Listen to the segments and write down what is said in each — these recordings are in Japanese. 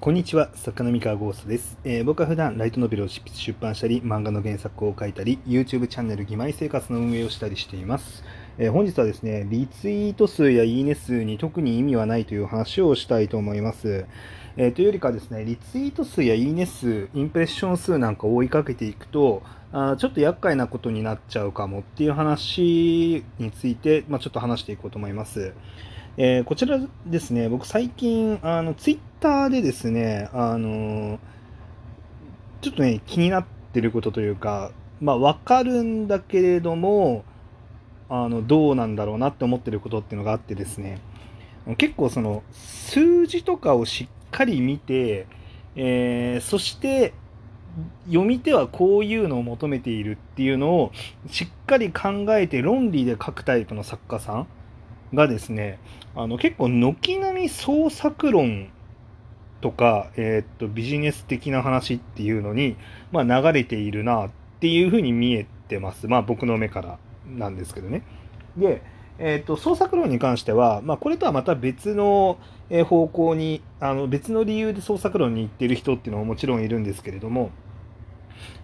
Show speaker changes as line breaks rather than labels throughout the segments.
こんにちは、作家の三河ゴーストです、えー僕は普段ライトノベルを執筆出版したり、漫画の原作を書いたり、YouTube チャンネル義妹生活の運営をしたりしています。えー本日はですね、リツイート数やいいね数に特に意味はないという話をしたいと思います。えーというよりかですね、リツイート数やいいね数、インプレッション数なんかを追いかけていくと、あちょっと厄介なことになっちゃうかもっていう話について、まあ、ちょっと話していこうと思います。えーこちらですね、僕最近、あの、ツイッターでですね、あのちょっとね、気になってることというか、まあ、わかるんだけれども、あの、どうなんだろうなって思ってることっていうのがあってですね、結構その、数字とかをしっかり見て、えーそして、読み手はこういうのを求めているっていうのをしっかり考えて論理で書くタイプの作家さんがですねあの結構軒並み創作論とか、えーっとビジネス的な話っていうのに、まあ、流れているなっていうふうに見えてますまあ僕の目からなんですけどね。で、えーっと創作論に関しては、まあ、これとはまた別の方向にあの別の理由で創作論に行ってる人っていうのももちろんいるんですけれども、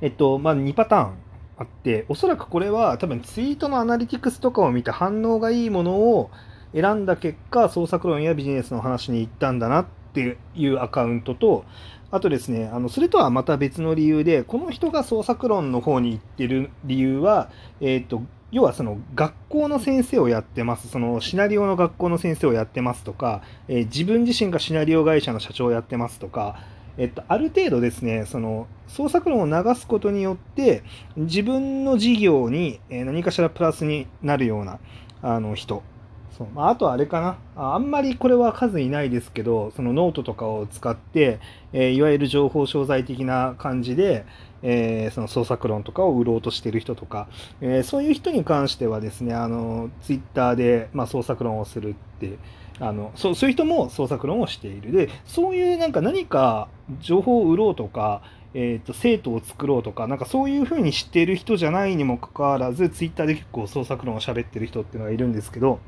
えっとまあ、2パターンあっておそらくこれは多分ツイートのアナリティクスとかを見て反応がいいものを選んだ結果創作論やビジネスの話に行ったんだなっていうアカウントとあとですねあのそれとはまた別の理由でこの人が創作論の方に行ってる理由は、えっと要はその学校の先生をやってますそのシナリオの学校の先生をやってますとか、えー自分自身がシナリオ会社の社長をやってますとか、えっと、ある程度ですねその創作論を流すことによって自分の事業に何かしらプラスになるようなあの人。そう、まあ、あとあれかな。あんまりこれは数いないですけどそのノートとかを使って、えーいわゆる情報商材的な感じで、えーその創作論とかを売ろうとしてる人とか、えーそういう人に関してはですねあのツイッターで、まあ、創作論をするってあのそうそういう人も創作論をしている。でそういうなんか何か情報を売ろうとか、えー、と生徒を作ろうとかなんかそういうふうに知っている人じゃないにもかかわらずツイッターで結構創作論を喋ってる人っていうのがいるんですけど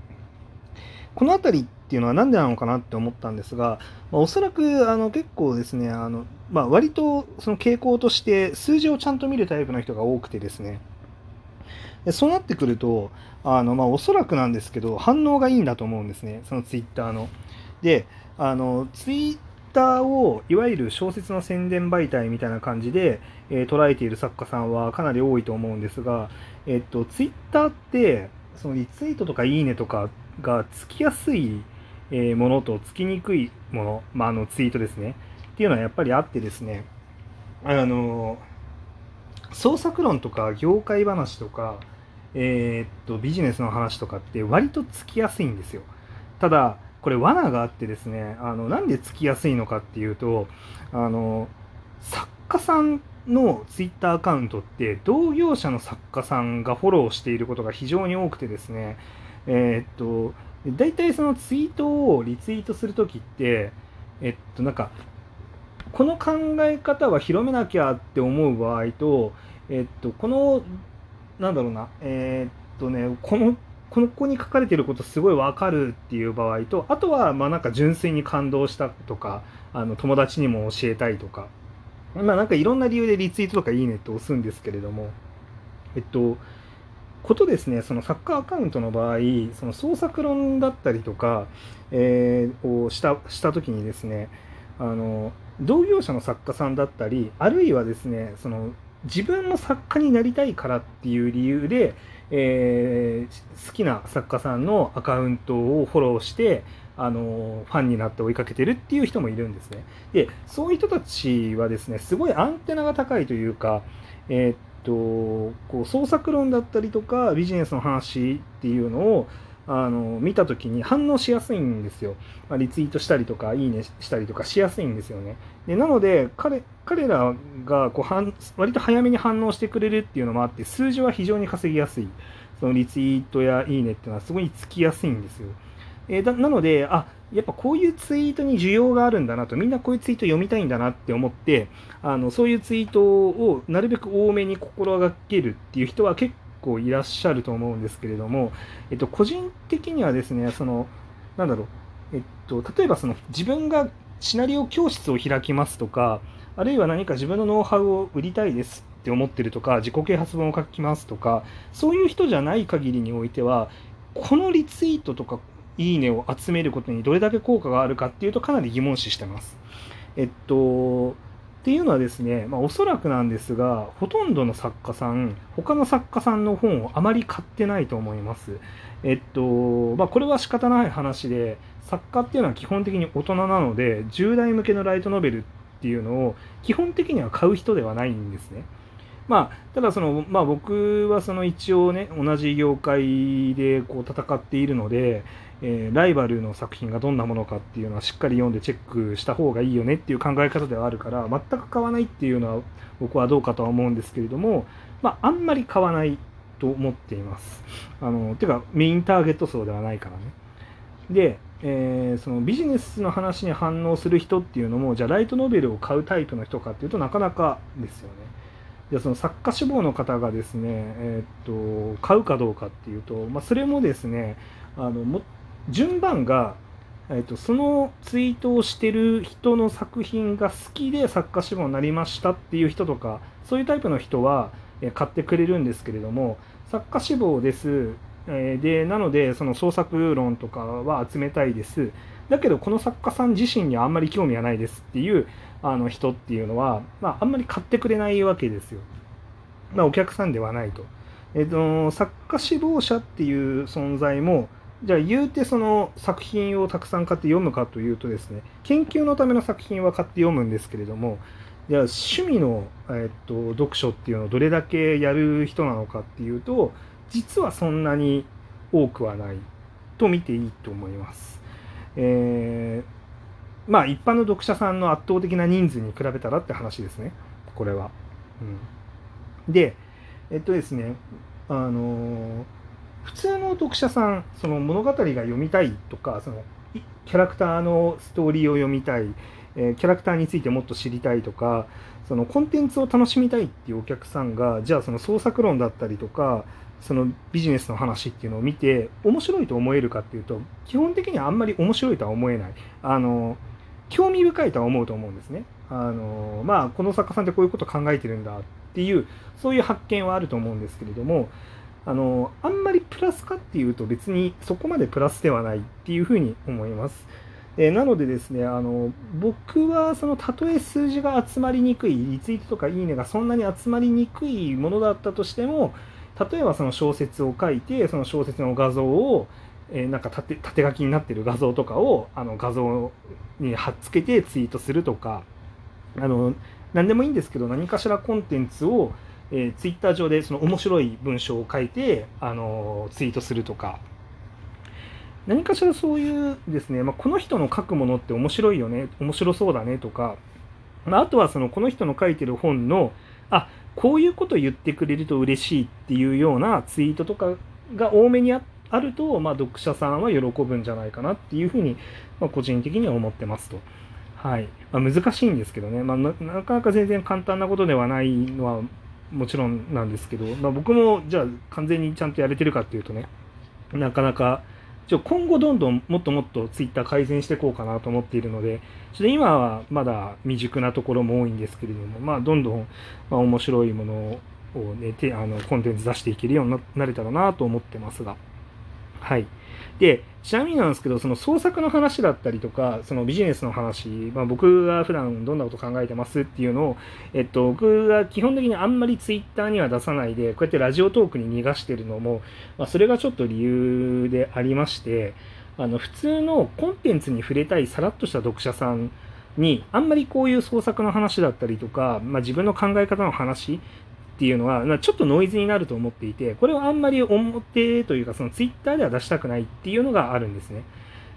この辺りっていうのは何でなのかなって思ったんですが、まあ、おそらくあの結構ですねあの、まあ、割とその傾向として数字をちゃんと見るタイプの人が多くてですねでそうなってくるとあの、まあ、おそらくなんですけど反応がいいんだと思うんですね。そのツイッターの。であのツイッターをいわゆる小説の宣伝媒体みたいな感じで、えー捉えている作家さんはかなり多いと思うんですが、えっと、ツイッターってそのリツイートとかいいねとかがつきやすいものとつきにくいもの、まあ、あのツイートですね。っていうのはやっぱりあってですね。あの創作論とか業界話とか、えーっとビジネスの話とかって割とつきやすいんですよ。ただこれ罠があってですねあのなんでつきやすいのかっていうとあの作家さんのツイッターアカウントって同業者の作家さんがフォローしていることが非常に多くてですねえーっと大体そのツイートをリツイートするときってえっとなんかこの考え方は広めなきゃって思う場合とえっとこのなんだろうな。えーっとねこのこの子に書かれてることすごいわかるっていう場合とあとはまあなんか純粋に感動したとかあの友達にも教えたいとか。まあなんかいろんな理由でリツイートとかいいねって押すんですけれども。えっとことですねそのサッカーアカウントの場合その創作論だったりとか、えーをしたした時にですねあの同業者の作家さんだったりあるいはですねその自分も作家になりたいからっていう理由で、えー好きな作家さんのアカウントをフォローしてあのファンになって追いかけてるっていう人もいるんですね。でそういう人たちはですねすごいアンテナが高いというか、えーっとこう創作論だったりとかビジネスの話っていうのをあの見た時に反応しやすいんですよ、まあリツイートしたりとかいいねしたりとかしやすいんですよね。でなので彼彼らがこう反割と早めに反応してくれるっていうのもあって数字は非常に稼ぎやすい。そのリツイートやいいねっていうのはすごいつきやすいんですよ。えだなのであやっぱこういうツイートに需要があるんだなとみんなこういうツイート読みたいんだなって思ってあのそういうツイートをなるべく多めに心がけるっていう人は結構いらっしゃると思うんですけれども、えっと、個人的にはですねそのなんだろうえっと、例えばその自分がシナリオ教室を開きますとかあるいは何か自分のノウハウを売りたいですって思ってるとか自己啓発本を書きますとかそういう人じゃない限りにおいてはこのリツイートとかいいねを集めることにどれだけ効果があるかっていうとかなり疑問視してます。えっとっていうのはですね、まあ、おそらくなんですがほとんどの作家さん他の作家さんの本をあまり買ってないと思います。えっとまあ、これは仕方ない話で作家っていうのは基本的に大人なので10代向けのライトノベルっていうのを基本的には買う人ではないんですね。まあ、ただその、まあ、僕はその一応ね同じ業界でこう戦っているので、えー、ライバルの作品がどんなものかっていうのはしっかり読んでチェックした方がいいよねっていう考え方ではあるから全く買わないっていうのは僕はどうかとは思うんですけれども、まあ、あんまり買わないと思っています。あのてかメインターゲット層ではないからね。で、えー、そのビジネスの話に反応する人っていうのもじゃあライトノベルを買うタイプの人かっていうとなかなかですよね。でその作家志望の方がですね、えー、っと買うかどうかっていうと、まあ、それもですねあのも順番が、えーと、そのツイートをしてる人の作品が好きで作家志望になりましたっていう人とかそういうタイプの人は、え買ってくれるんですけれども作家志望です、えー、でなのでその創作論とかは集めたいですだけどこの作家さん自身にはあんまり興味はないですっていうあの人っていうのは、まあ、あんまり買ってくれないわけですよ。まあ、お客さんではないと。えっと、作家志望者っていう存在もじゃあ言うてその作品をたくさん買って読むかというとですね研究のための作品は買って読むんですけれどもじゃあ趣味の、えっと、読書っていうのをどれだけやる人なのかっていうと実はそんなに多くはないと見ていいと思います。えー、まあ一般の読者さんの圧倒的な人数に比べたらって話ですねこれは。うん、でえっとですねあのー普通の読者さんその物語が読みたいとかそのキャラクターのストーリーを読みたい、えー、キャラクターについてもっと知りたいとかそのコンテンツを楽しみたいっていうお客さんがじゃあその創作論だったりとかそのビジネスの話っていうのを見て面白いと思えるかっていうと基本的にはあんまり面白いとは思えない。あの興味深いとは思うと思うんですね。あのまあこの作家さんってこういうこと考えてるんだっていうそういう発見はあると思うんですけれどもあのあんまりプラスかっていうと別にそこまでプラスではないっていうふうに思います。えなのでですねあの僕はそのたとえ数字が集まりにくいリツイートとかいいねがそんなに集まりにくいものだったとしても例えばその小説を書いてその小説の画像をえー、なんか縦縦書きになってる画像とかをあの画像に貼っつけてツイートするとかあの何でもいいんですけど何かしらコンテンツをえー、ツイッター上でその面白い文章を書いて、あのツイートするとか。何かしらそういうですね、まあ、この人の書くものって面白いよね面白そうだねとか、まあ、あとはそのこの人の書いてる本のあこういうこと言ってくれると嬉しいっていうようなツイートとかが多めにあると、まあ、読者さんは喜ぶんじゃないかなっていうふうに、まあ、個人的には思ってますと。はい。まあ、難しいんですけどね、まあ、なかなか全然簡単なことではないのはもちろんなんですけど、まあ、僕もじゃあ完全にちゃんとやれてるかっていうとねなかなか今後どんどんもっともっとツイッター改善していこうかなと思っているのでちょっと今はまだ未熟なところも多いんですけれども、まあ、どんどん、ま面白いものを、ね、あのコンテンツ出していけるようになれたらなと思ってますがはい。で、ちなみになんですけど、その創作の話だったりとか、そのビジネスの話、まあ、僕が普段どんなこと考えてますっていうのを、えっと、僕が基本的にあんまりツイッターには出さないで、こうやってラジオトークに逃がしてるのも、まあ、それがちょっと理由でありまして、あの普通のコンテンツに触れたいさらっとした読者さんにあんまりこういう創作の話だったりとか、まあ、自分の考え方の話っていうのは、ちょっとノイズになると思っていて、これをあんまり表というか、そのツイッターでは出したくないっていうのがあるんですね。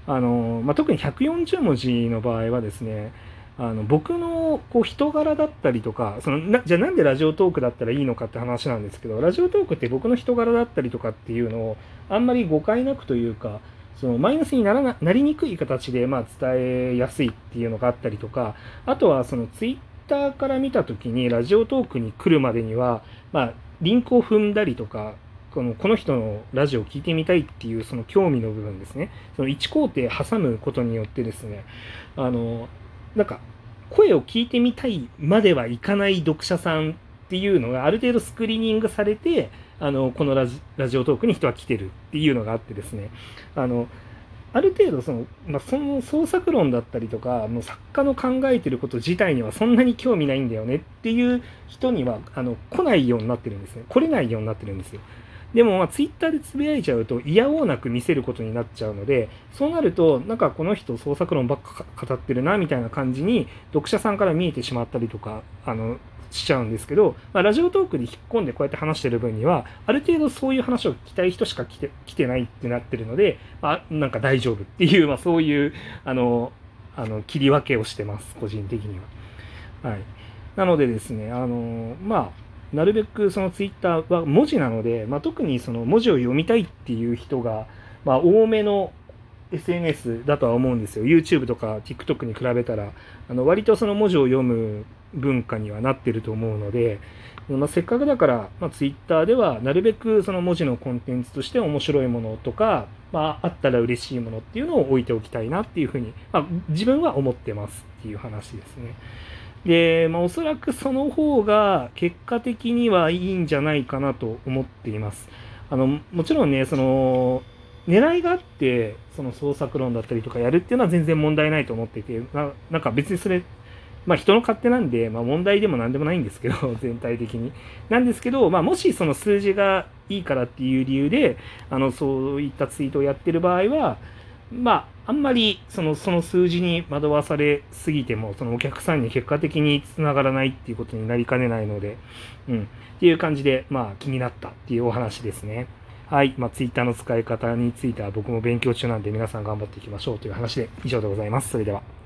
あのまあ、特に140文字の場合はですね、あの僕のこう人柄だったりとかそのなじゃあなんでラジオトークだったらいいのかって話なんですけどラジオトークって僕の人柄だったりとかっていうのをあんまり誤解なくというかそのマイナスにならななりにくい形でまあ伝えやすいっていうのがあったりとかあとはそのツイッターから見た時にラジオトークに来るまでには、まあ、リンクを踏んだりとかこのこの人のラジオを聴いてみたいっていうその興味の部分ですね。その1工程挟むことによってですねあのなんか声を聞いてみたいまではいかない読者さんっていうのがある程度スクリーニングされてあのこのラジオトークに人は来てるっていうのがあってですね。あのある程度その,、まあ、その創作論だったりとかの作家の考えてること自体にはそんなに興味ないんだよねっていう人にはあの来ないようになってるんですね。来れないようになってるんですよ。でも、まあ、ツイッターでつぶやいちゃうと嫌おうなく見せることになっちゃうのでそうなるとなんかこの人創作論ばっか語ってるなみたいな感じに読者さんから見えてしまったりとかあのしちゃうんですけど、まあ、ラジオトークで引っ込んでこうやって話してる分には、ある程度そういう話を聞きたい人しか来て来てないってなってるので、まあ、なんか大丈夫っていう、まあ、そういう、あの、あの切り分けをしてます、個人的には。はい。なのでですね、あの、まあ、なるべくそのツイッターは文字なので、まあ、特にその文字を読みたいっていう人が、まあ、多めの SNS だとは思うんですよ。YouTube とか TikTok に比べたら、あの割とその文字を読む文化にはなってると思うので、まあ、せっかくだから、まあ、Twitter ではなるべくその文字のコンテンツとして面白いものとか、まあ、あったら嬉しいものっていうのを置いておきたいなっていうふうに、まあ、自分は思ってますっていう話ですね。で、まあ、おそらくその方が結果的にはいいんじゃないかなと思っています。あのもちろんね、その狙いがあって、その創作論だったりとかやるっていうのは全然問題ないと思っていて、ななんか別にそれ、まあ人の勝手なんで、まあ問題でも何でもないんですけど、全体的に。なんですけど、まあもしその数字がいいからっていう理由で、あの、そういったツイートをやってる場合は、まあ、あんまりそのその数字に惑わされすぎても、そのお客さんに結果的につながらないっていうことになりかねないので、うん。っていう感じで、まあ気になったっていうお話ですね。はい。まあ、ツイッターの使い方については僕も勉強中なんで皆さん頑張っていきましょうという話で以上でございます。それでは。